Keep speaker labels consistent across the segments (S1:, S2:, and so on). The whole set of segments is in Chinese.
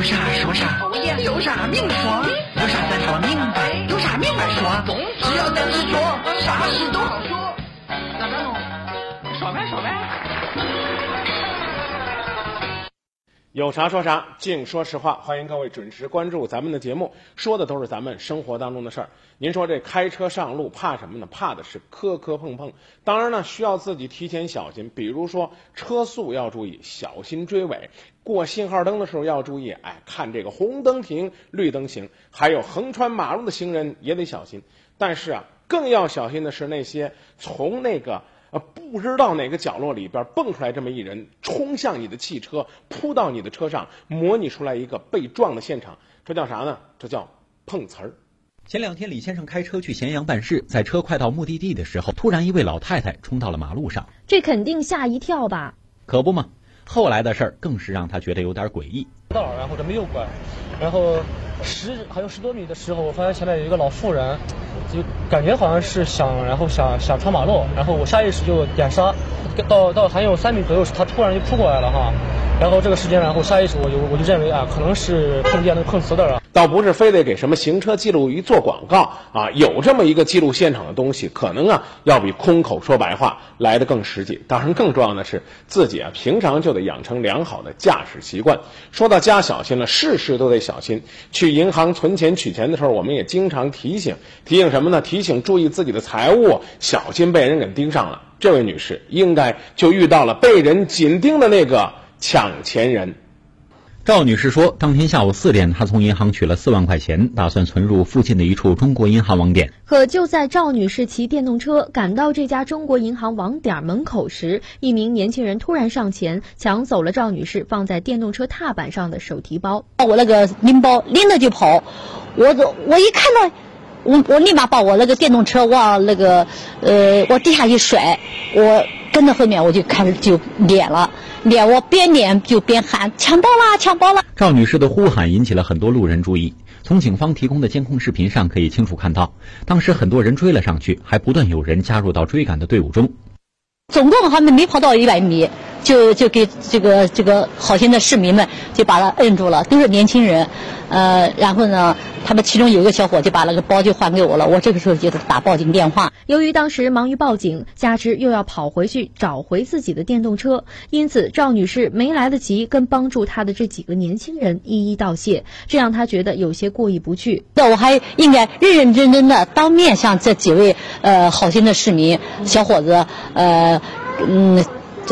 S1: 有啥说啥，有啥明说，有啥咱说明白，有啥明白说，只要咱执着，啥事都好说。咋办喽？说呗说呗。
S2: 有啥说啥，净说实话。欢迎各位准时关注咱们的节目，说的都是咱们生活当中的事儿。您说这开车上路怕什么呢？怕的是磕磕碰碰。当然呢，需要自己提前小心，比如说车速要注意，小心追尾；过信号灯的时候要注意，哎，看这个红灯停，绿灯行。还有横穿马路的行人也得小心。但是啊，更要小心的是那些从那个。呃，不知道哪个角落里边蹦出来这么一人，冲向你的汽车，扑到你的车上，模拟出来一个被撞的现场，这叫啥呢？这叫碰瓷儿。
S3: 前两天，李先生开车去咸阳办事，在车快到目的地的时候，突然一位老太太冲到了马路上，
S4: 这肯定吓一跳吧？
S3: 可不嘛，后来的事儿更是让他觉得有点诡异。
S5: 道，然后这没有拐，然后十还有十多米的时候，我发现前面有一个老妇人，就感觉好像是想，然后想想穿马路，然后我下意识就点刹，到到还有三米左右时，他突然就扑过来了哈。然后这个时间，然后下意识我就我就认为啊，可能是碰见那个碰瓷的了。
S2: 倒不是非得给什么行车记录仪做广告啊，有这么一个记录现场的东西，可能啊要比空口说白话来的更实际。当然，更重要的是自己啊平常就得养成良好的驾驶习惯。说到加小心了，事事都得小心。去银行存钱取钱的时候，我们也经常提醒提醒什么呢？提醒注意自己的财物，小心被人给盯上了。这位女士应该就遇到了被人紧盯的那个。抢钱人，
S3: 赵女士说，当天下午四点，她从银行取了四万块钱，打算存入附近的一处中国银行网点。
S4: 可就在赵女士骑电动车赶到这家中国银行网点门口时，一名年轻人突然上前抢走了赵女士放在电动车踏板上的手提包。
S6: 我那个拎包拎着就跑，我我一看到，我我立马把我那个电动车往那个呃往地下一甩，我跟着后面我就开始就撵了。撵我边撵就边喊抢包啦抢包啦！
S3: 赵女士的呼喊引起了很多路人注意。从警方提供的监控视频上可以清楚看到，当时很多人追了上去，还不断有人加入到追赶的队伍中。
S6: 总共他们没跑到一百米，就就给这个这个好心的市民们就把他摁住了，都是年轻人。呃，然后呢，他们其中有一个小伙就把那个包就还给我了。我这个时候就打报警电话。
S4: 由于当时忙于报警，加之又要跑回去找回自己的电动车，因此赵女士没来得及跟帮助她的这几个年轻人一一道谢，这让她觉得有些过意不去。
S6: 那我还应该认认真真的当面向这几位呃好心的市民小伙子呃嗯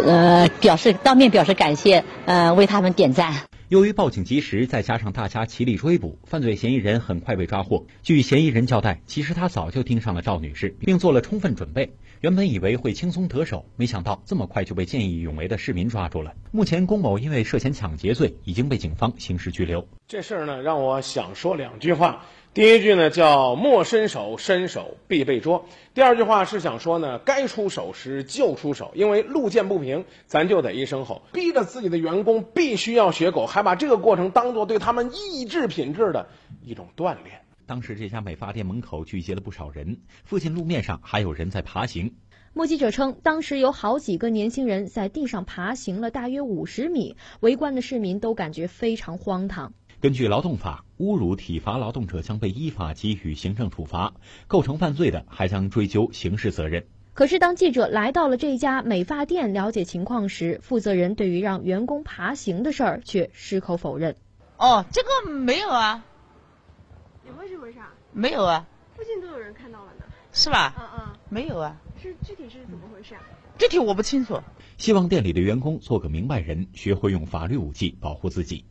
S6: 呃表示当面表示感谢，呃为他们点赞。
S3: 由于报警及时，再加上大家齐力追捕，犯罪嫌疑人很快被抓获。据嫌疑人交代，其实他早就盯上了赵女士，并做了充分准备。原本以为会轻松得手，没想到这么快就被见义勇为的市民抓住了。目前，龚某因为涉嫌抢劫罪已经被警方刑事拘留。
S2: 这事儿呢，让我想说两句话。第一句呢叫莫伸手，伸手必被捉。第二句话是想说呢，该出手时就出手，因为路见不平，咱就得一声吼，逼着自己的员工必须要学狗，还把这个过程当做对他们意志品质的一种锻炼。
S3: 当时这家美发店门口聚集了不少人，附近路面上还有人在爬行。
S4: 目击者称，当时有好几个年轻人在地上爬行了大约五十米，围观的市民都感觉非常荒唐。
S3: 根据劳动法，侮辱、体罚劳动者将被依法给予行政处罚，构成犯罪的还将追究刑事责任。
S4: 可是，当记者来到了这家美发店了解情况时，负责人对于让员工爬行的事儿却矢口否认。
S7: 哦，这个没有啊。
S8: 你为什么啥？
S7: 没有啊。
S8: 附近都有人看到了呢。
S7: 是吧？
S8: 嗯嗯。
S7: 没有啊。
S8: 是具体是怎么回事啊？
S7: 具体我不清楚。
S3: 希望店里的员工做个明白人，学会用法律武器保护自己。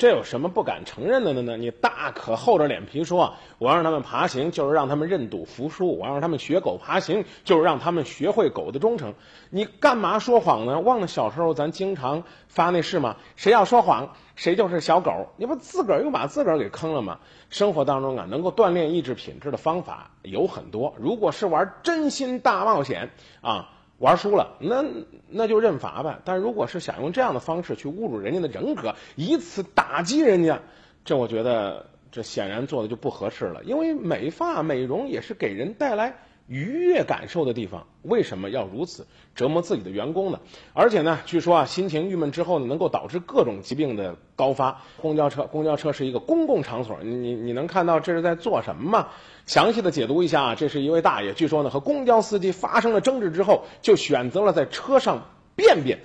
S2: 这有什么不敢承认的呢？你大可厚着脸皮说，我让他们爬行，就是让他们认赌服输；我让他们学狗爬行，就是让他们学会狗的忠诚。你干嘛说谎呢？忘了小时候咱经常发那誓吗？谁要说谎，谁就是小狗。你不自个儿又把自个儿给坑了吗？生活当中啊，能够锻炼意志品质的方法有很多。如果是玩真心大冒险啊。玩输了，那那就认罚呗。但如果是想用这样的方式去侮辱人家的人格，以此打击人家，这我觉得这显然做的就不合适了。因为美发美容也是给人带来愉悦感受的地方，为什么要如此折磨自己的员工呢？而且呢，据说啊，心情郁闷之后呢，能够导致各种疾病的高发。公交车，公交车是一个公共场所，你你你能看到这是在做什么吗？详细的解读一下啊，这是一位大爷，据说呢和公交司机发生了争执之后，就选择了在车上便便。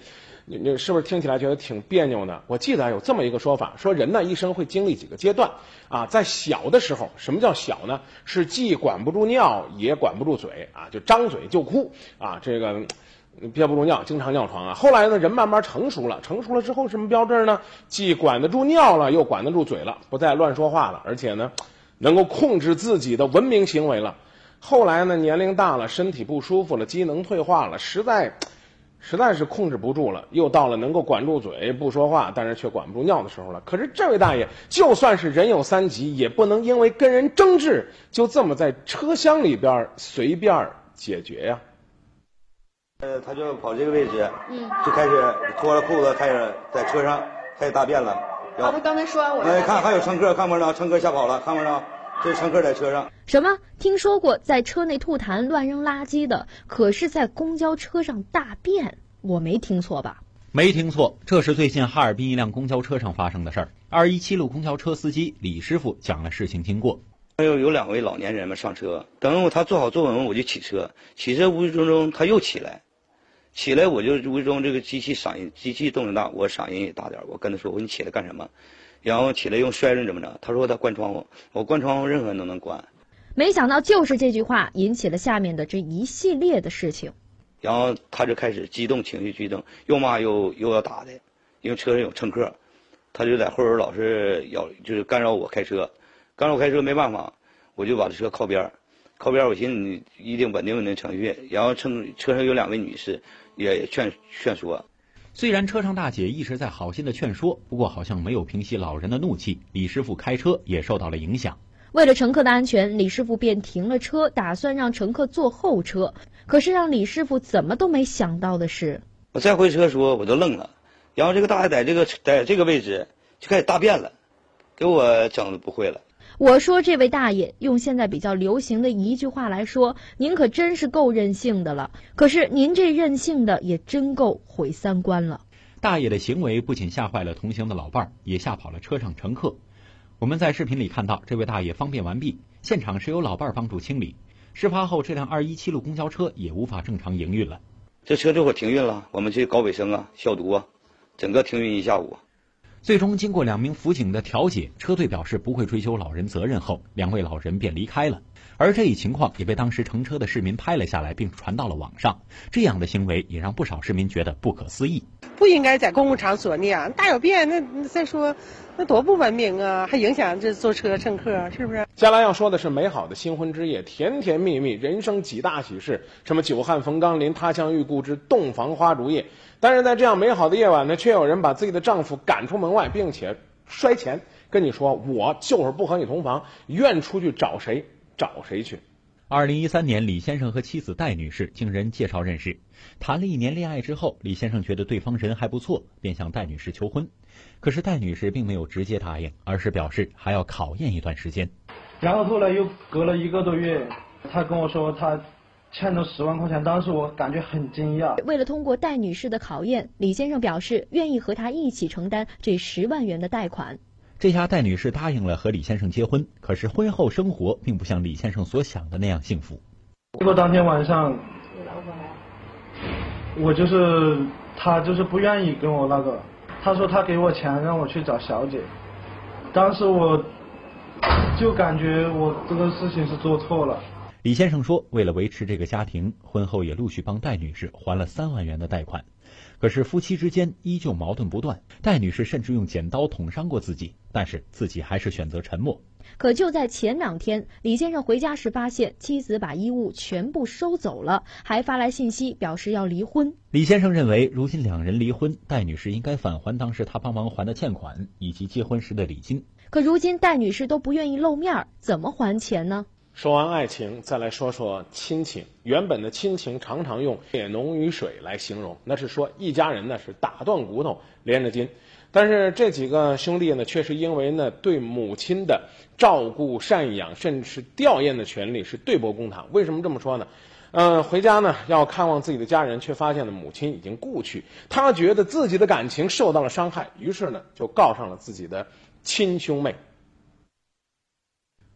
S2: 你你是不是听起来觉得挺别扭呢？我记得有这么一个说法，说人呢一生会经历几个阶段啊，在小的时候，什么叫小呢？是既管不住尿也管不住嘴啊，就张嘴就哭啊，这个憋不住尿，经常尿床啊。后来呢，人慢慢成熟了，成熟了之后什么标志呢？既管得住尿了，又管得住嘴了，不再乱说话了，而且呢，能够控制自己的文明行为了。后来呢，年龄大了，身体不舒服了，机能退化了，实在。实在是控制不住了，又到了能够管住嘴不说话，但是却管不住尿的时候了。可是这位大爷，就算是人有三急，也不能因为跟人争执，就这么在车厢里边随便解决呀。
S9: 呃，他就跑这个位置，嗯，就开始脱了裤子，开始在车上开始大便了。
S8: 啊，他刚才说完我。
S9: 哎，看还有乘客，看不着，乘客吓跑了，看不着，这是乘客在车上。
S4: 什么？听说过在车内吐痰、乱扔垃圾的，可是在公交车上大便？我没听错吧？
S3: 没听错，这是最近哈尔滨一辆公交车上发生的事儿。二一七路公交车司机李师傅讲了事情经过。
S9: 有有两位老年人嘛上车，等他坐好坐稳，我就起车。起车无意中中他又起来，起来我就无意中这个机器嗓音，机器动静大，我嗓音也大点我跟他说：“我说你起来干什么？”然后起来用摔人怎么着？他说他关窗户。我关窗户，任何人都能关。
S4: 没想到就是这句话引起了下面的这一系列的事情。
S9: 然后他就开始激动，情绪激动，又骂又又要打的，因为车上有乘客，他就在后边老是要就是干扰我开车，干扰我开车没办法，我就把这车靠边靠边我寻思你一定稳定稳定情绪，然后乘车上有两位女士也劝劝说。
S3: 虽然车上大姐一直在好心的劝说，不过好像没有平息老人的怒气，李师傅开车也受到了影响。
S4: 为了乘客的安全，李师傅便停了车，打算让乘客坐后车。可是让李师傅怎么都没想到的是，
S9: 我再回车说，我都愣了。然后这个大爷在这个在这个位置就开始大便了，给我整的不会了。
S4: 我说这位大爷用现在比较流行的一句话来说，您可真是够任性的了。可是您这任性的也真够毁三观了。
S3: 大爷的行为不仅吓坏了同行的老伴儿，也吓跑了车上乘客。我们在视频里看到，这位大爷方便完毕，现场是由老伴儿帮助清理。事发后，这辆二一七路公交车也无法正常营运了。
S9: 这车这会儿停运了，我们去搞卫生啊、消毒啊，整个停运一下午。
S3: 最终，经过两名辅警的调解，车队表示不会追究老人责任后，两位老人便离开了。而这一情况也被当时乘车的市民拍了下来，并传到了网上。这样的行为也让不少市民觉得不可思议。
S7: 不应该在公共场所那样大小便，那再说，那多不文明啊！还影响这坐车乘客，是不是？
S2: 接下来要说的是美好的新婚之夜，甜甜蜜蜜，人生几大喜事，什么久旱逢甘霖，他乡遇故知，洞房花烛夜。但是在这样美好的夜晚呢，却有人把自己的丈夫赶出门外，并且摔钱，跟你说：“我就是不和你同房，愿出去找谁。”找谁去？
S3: 二零一三年，李先生和妻子戴女士经人介绍认识，谈了一年恋爱之后，李先生觉得对方人还不错，便向戴女士求婚。可是戴女士并没有直接答应，而是表示还要考验一段时间。
S5: 然后后来又隔了一个多月，他跟我说他欠了十万块钱，当时我感觉很惊讶。
S4: 为了通过戴女士的考验，李先生表示愿意和她一起承担这十万元的贷款。
S3: 这下戴女士答应了和李先生结婚，可是婚后生活并不像李先生所想的那样幸福。
S5: 结果当天晚上，我就是他就是不愿意跟我那个，他说他给我钱让我去找小姐，当时我就感觉我这个事情是做错了。
S3: 李先生说，为了维持这个家庭，婚后也陆续帮戴女士还了三万元的贷款。可是夫妻之间依旧矛盾不断，戴女士甚至用剪刀捅伤过自己，但是自己还是选择沉默。
S4: 可就在前两天，李先生回家时发现妻子把衣物全部收走了，还发来信息表示要离婚。
S3: 李先生认为，如今两人离婚，戴女士应该返还当时他帮忙还的欠款以及结婚时的礼金。
S4: 可如今戴女士都不愿意露面，怎么还钱呢？
S2: 说完爱情，再来说说亲情。原本的亲情常常用血浓于水来形容，那是说一家人呢是打断骨头连着筋。但是这几个兄弟呢，却是因为呢对母亲的照顾、赡养，甚至是吊唁的权利是对簿公堂。为什么这么说呢？嗯，回家呢要看望自己的家人，却发现呢母亲已经故去，他觉得自己的感情受到了伤害，于是呢就告上了自己的亲兄妹。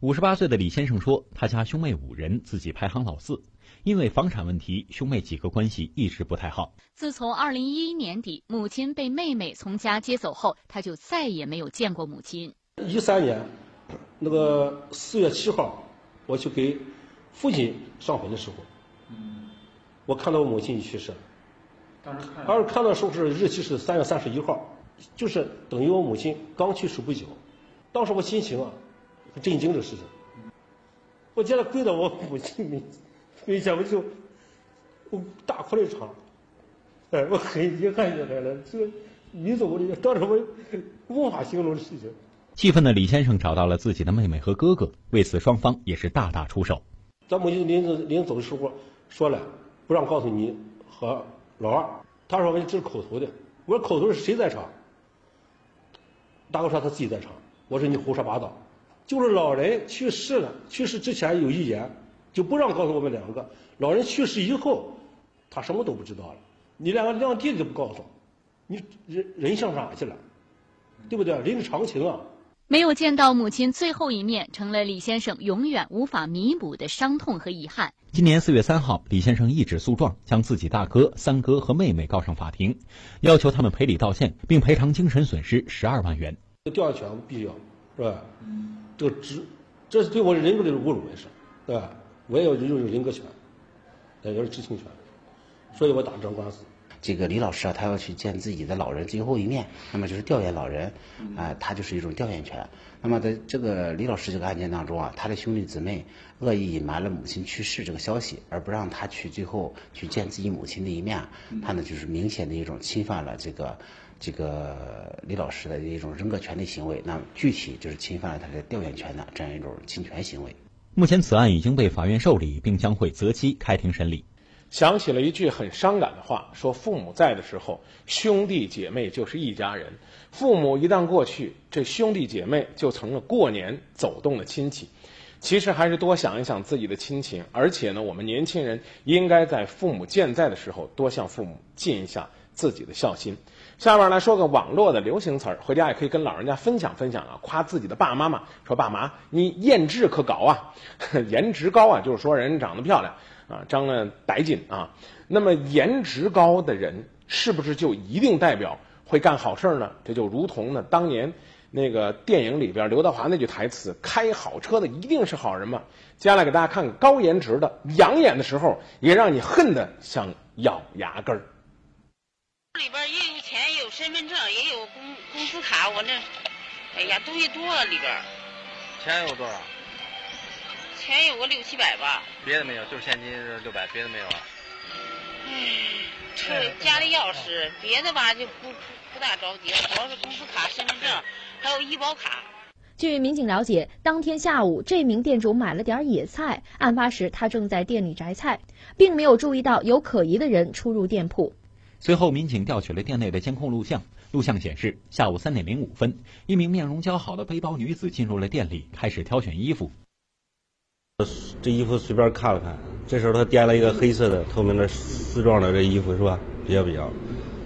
S3: 五十八岁的李先生说，他家兄妹五人，自己排行老四。因为房产问题，兄妹几个关系一直不太好。
S10: 自从二零一一年底母亲被妹妹从家接走后，他就再也没有见过母亲。
S11: 一三年，那个四月七号，我去给父亲上坟的时候，我看到我母亲已去世了。
S2: 当时看，
S11: 而看到时候是日期是三月三十一号，就是等于我母亲刚去世不久。当时我心情啊，很震惊的事情。我见了跪到我母亲面面前，我就我大哭了一场。哎，我很遗憾遗憾了，这你走的当时我无法形容的事情。
S3: 气愤的李先生找到了自己的妹妹和哥哥，为此双方也是大打出手。
S11: 咱母亲临临走的时候说了，不让告诉你和老二。他说我这是口头的，我说口头是谁在场？大哥说他自己在场。我说你胡说八道，就是老人去世了，去世之前有遗言，就不让告诉我们两个。老人去世以后，他什么都不知道了。你连个两弟弟都不告诉，你人人上哪去了？对不对？人之常情啊。
S10: 没有见到母亲最后一面，成了李先生永远无法弥补的伤痛和遗憾。
S3: 今年四月三号，李先生一纸诉状将自己大哥、三哥和妹妹告上法庭，要求他们赔礼道歉，并赔偿精神损失十二万元。
S11: 调查权必须要，是吧？这个职，这是对我人格的侮辱也是，对吧？我也要拥有人格权，也要知情权，所以我打这场官司。
S12: 这个李老师啊，他要去见自己的老人最后一面，那么就是吊唁老人，啊，他就是一种吊唁权。那么在这个李老师这个案件当中啊，他的兄弟姊妹恶意隐瞒了母亲去世这个消息，而不让他去最后去见自己母亲的一面，他呢就是明显的一种侵犯了这个这个李老师的一种人格权利行为。那具体就是侵犯了他的调研权的这样一种侵权行为。
S3: 目前此案已经被法院受理，并将会择期开庭审理。
S2: 想起了一句很伤感的话，说父母在的时候，兄弟姐妹就是一家人；父母一旦过去，这兄弟姐妹就成了过年走动的亲戚。其实还是多想一想自己的亲情，而且呢，我们年轻人应该在父母健在的时候，多向父母尽一下自己的孝心。下面来说个网络的流行词儿，回家也可以跟老人家分享分享啊，夸自己的爸爸妈妈，说爸妈你颜值可高啊，颜值高啊，就是说人长得漂亮。啊，长得带劲啊！那么颜值高的人，是不是就一定代表会干好事儿呢？这就如同呢，当年那个电影里边刘德华那句台词：“开好车的一定是好人嘛。”接下来给大家看高颜值的，养眼的时候也让你恨得想咬牙根儿。
S13: 里边也有钱，也有身份证，也有工工资卡，我那，哎呀，东西多了里边。
S14: 钱有多少？
S13: 钱有个六七百吧，
S14: 别的没有，就是现金六百，别的没有啊。
S13: 唉，这家里钥匙，别的吧就不不大着急，主要是工资卡、身份证，还有医保卡。
S4: 据民警了解，当天下午，这名店主买了点野菜，案发时他正在店里摘菜，并没有注意到有可疑的人出入店铺。
S3: 随后，民警调取了店内的监控录像，录像显示，下午三点零五分，一名面容姣好的背包女子进入了店里，开始挑选衣服。
S15: 这衣服随便看了看，这时候她掂了一个黑色的透明的丝状的这衣服是吧？比较比较，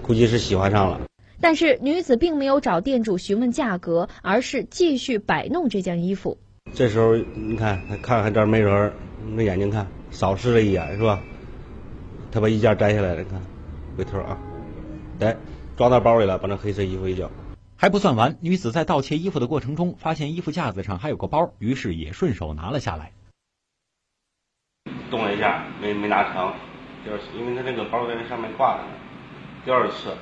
S15: 估计是喜欢上了。
S4: 但是女子并没有找店主询问价格，而是继续摆弄这件衣服。
S15: 这时候你看，她看看这儿没人，那眼睛看扫视了一眼是吧？他把衣架摘下来了，看，回头啊，来装到包里了，把那黑色衣服一交。
S3: 还不算完，女子在盗窃衣服的过程中，发现衣服架子上还有个包，于是也顺手拿了下来。
S15: 动了一下，没没拿成，第二次，因为他那个包在那上面挂着呢。第二次，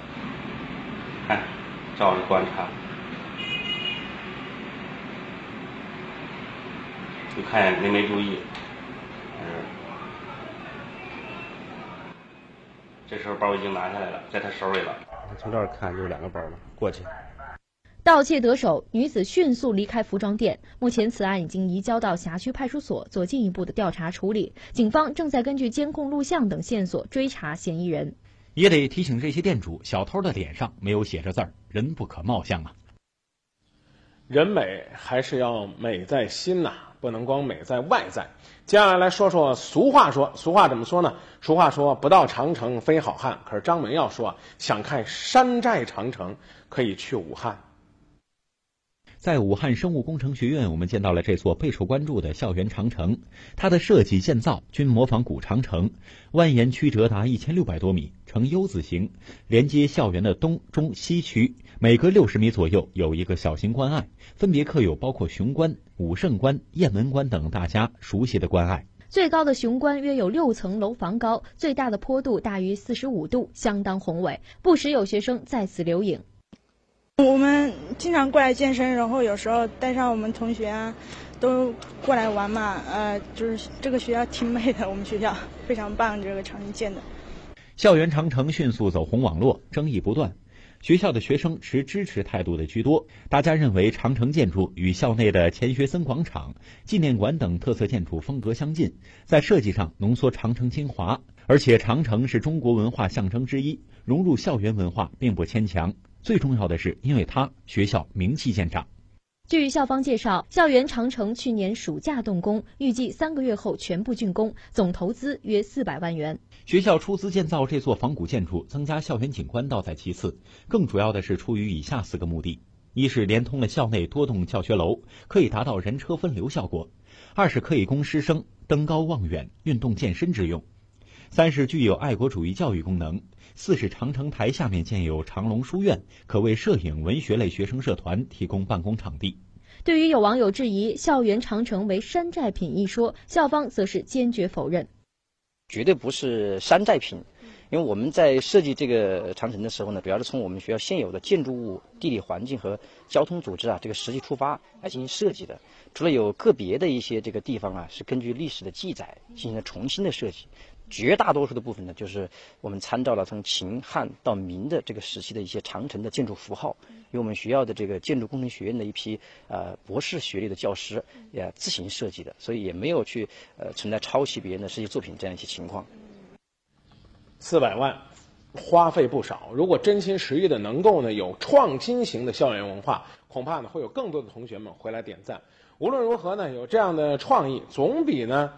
S15: 看，照着观察，就看见没没注意，嗯，这时候包已经拿下来了，在他手里了。从这儿看就是两个包了，过去。
S4: 盗窃得手，女子迅速离开服装店。目前，此案已经移交到辖区派出所做进一步的调查处理。警方正在根据监控录像等线索追查嫌疑人。
S3: 也得提醒这些店主，小偷的脸上没有写着字儿，人不可貌相啊。
S2: 人美还是要美在心呐，不能光美在外在。接下来来说说俗话说，俗话怎么说呢？俗话说不到长城非好汉，可是张文要说想看山寨长城，可以去武汉。
S3: 在武汉生物工程学院，我们见到了这座备受关注的校园长城。它的设计建造均模仿古长城，蜿蜒曲折达一千六百多米，呈 U 字形，连接校园的东、中、西区。每隔六十米左右有一个小型关隘，分别刻有包括雄关、武胜关、雁门关等大家熟悉的关隘。
S4: 最高的雄关约有六层楼房高，最大的坡度大于四十五度，相当宏伟。不时有学生在此留影。
S16: 我们经常过来健身，然后有时候带上我们同学啊，都过来玩嘛。呃，就是这个学校挺美的，我们学校非常棒，这个长城建的。
S3: 校园长城迅速走红网络，争议不断。学校的学生持支持态度的居多，大家认为长城建筑与校内的钱学森广场、纪念馆等特色建筑风格相近，在设计上浓缩长城精华，而且长城是中国文化象征之一，融入校园文化并不牵强。最重要的是，因为它学校名气见长。
S4: 据校方介绍，校园长城去年暑假动工，预计三个月后全部竣工，总投资约四百万元。
S3: 学校出资建造这座仿古建筑，增加校园景观倒在其次，更主要的是出于以下四个目的：一是连通了校内多栋教学楼，可以达到人车分流效果；二是可以供师生登高望远、运动健身之用；三是具有爱国主义教育功能；四是长城台下面建有长隆书院，可为摄影、文学类学生社团提供办公场地。
S4: 对于有网友质疑校园长城为山寨品一说，校方则是坚决否认。
S17: 绝对不是山寨品，因为我们在设计这个长城的时候呢，主要是从我们学校现有的建筑物、地理环境和交通组织啊这个实际出发来进行设计的。除了有个别的一些这个地方啊是根据历史的记载进行了重新的设计，绝大多数的部分呢，就是我们参照了从秦汉到明的这个时期的一些长城的建筑符号，由我们学校的这个建筑工程学院的一批呃博士学历的教师也自行设计的，所以也没有去呃存在抄袭别人的设计作品这样一些情况。
S2: 四百万，花费不少。如果真心实意的能够呢有创新型的校园文化，恐怕呢会有更多的同学们回来点赞。无论如何呢，有这样的创意，总比呢，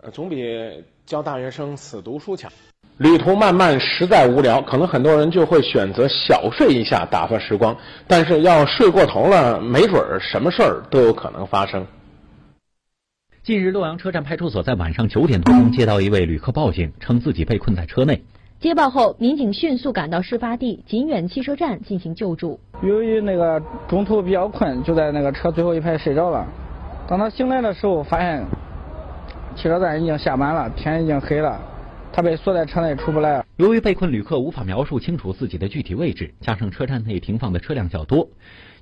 S2: 呃，总比教大学生死读书强。旅途漫漫，实在无聊，可能很多人就会选择小睡一下打发时光。但是要睡过头了，没准儿什么事儿都有可能发生。
S3: 近日，洛阳车站派出所在晚上九点多钟接到一位旅客报警，称自己被困在车内。
S4: 接报后，民警迅速赶到事发地锦远汽车站进行救助。
S18: 由于那个中途比较困，就在那个车最后一排睡着了。当他醒来的时候，发现汽车站已经下班了，天已经黑了，他被锁在车内出不来。
S3: 由于被困旅客无法描述清楚自己的具体位置，加上车站内停放的车辆较多，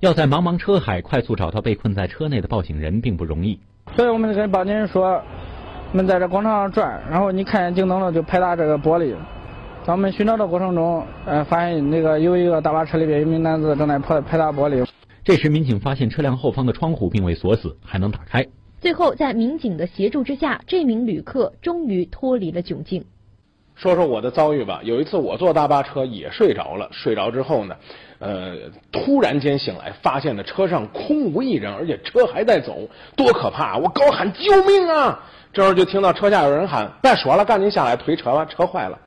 S3: 要在茫茫车海快速找到被困在车内的报警人并不容易。
S18: 所以我们跟报警人说，我们在这广场上转，然后你看见警灯了就拍打这个玻璃。在我们寻找的过程中，呃，发现那个有一个大巴车里边有名男子正在拍拍打玻璃。
S3: 这时，民警发现车辆后方的窗户并未锁死，还能打开。
S4: 最后，在民警的协助之下，这名旅客终于脱离了窘境。
S2: 说说我的遭遇吧。有一次我坐大巴车也睡着了，睡着之后呢，呃，突然间醒来，发现呢车上空无一人，而且车还在走，多可怕！我高喊救命啊！这时候就听到车下有人喊：“别说了，赶紧下来推车吧，车坏了。”